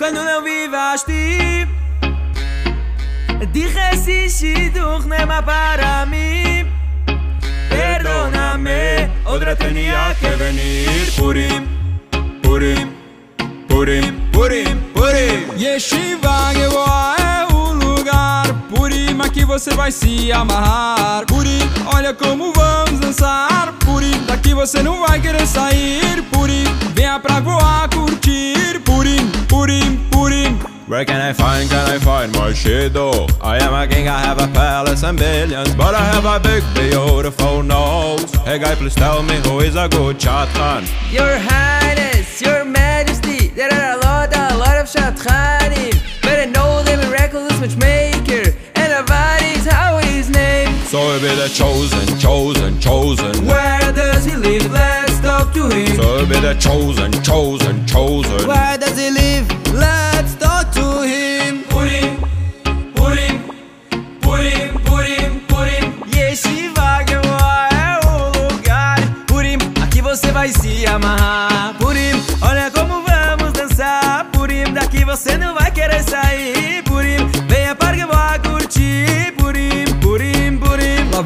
quando não vivaste Dije si nema para mí Perdóname, otra tenía que venir Purim, Purim, Purim, Purim, Purim Yeshiva é o lugar Purim, aqui você vai se amarrar Purim, olha como vamos dançar Purim, daqui você não vai querer sair I find my though? I am a king, I have a palace and billions But I have a big, beautiful nose. Hey guy, please tell me who is a good chatran Your Highness, Your Majesty There are a lot, a lot of shatranim But I know the miraculous matchmaker And Avad is how his name So he be the chosen, chosen, chosen. Where does he live? Let's talk to him? So he be the chosen, chosen, chosen. Where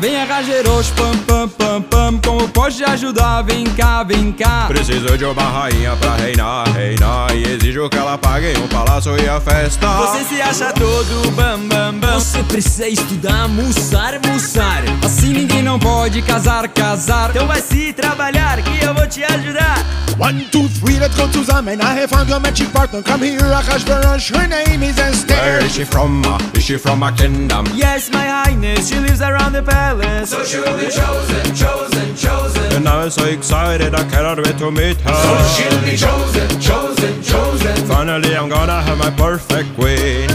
vem a Rajerosh, pam, pam, pam, pam Como pode ajudar? Vem cá, vem cá. Preciso de uma rainha pra reinar, reinar E exijo que ela pague um palácio e a festa. Você se acha todo bam, bam, bam? Você precisa estudar, mussar, mussar Assim ninguém não pode casar, casar. Então vai se trabalhar que eu vou te ajudar. One, two, three, let's go to Zaman I have found your magic partner Come here, Akashvarash Her name is Esther is she from? Is she from a kingdom? Yes, my highness, she lives around the palace. So she'll be chosen, chosen, chosen. And I'm so excited I cannot wait to meet her. So she'll be chosen, chosen, chosen. Finally I'm gonna have my perfect queen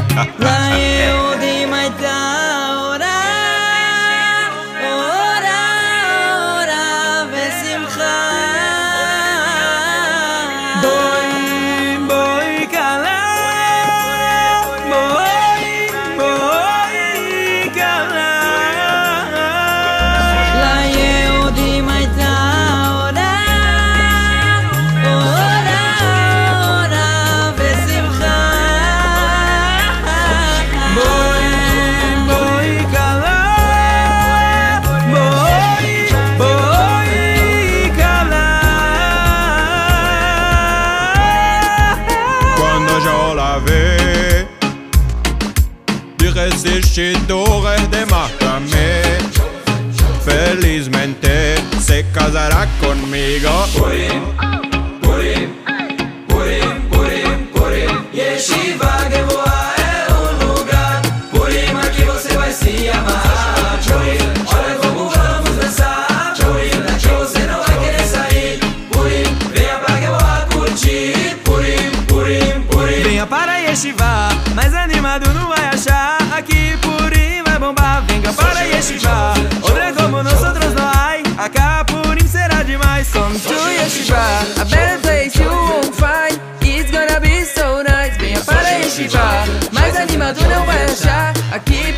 major lavé. Direcicito redemarcame. Felizmente se casará conmigo. Uy. Yeshiva, mais animado não vai achar. Aqui Purim vai bombar, venga para Yeshiva. Outra como nosotros não hay Acá Purim será demais. Come to Yeshiva, a better place you won't find It's gonna be so nice. Venha para Yeshiva, mais animado não vai achar. Aqui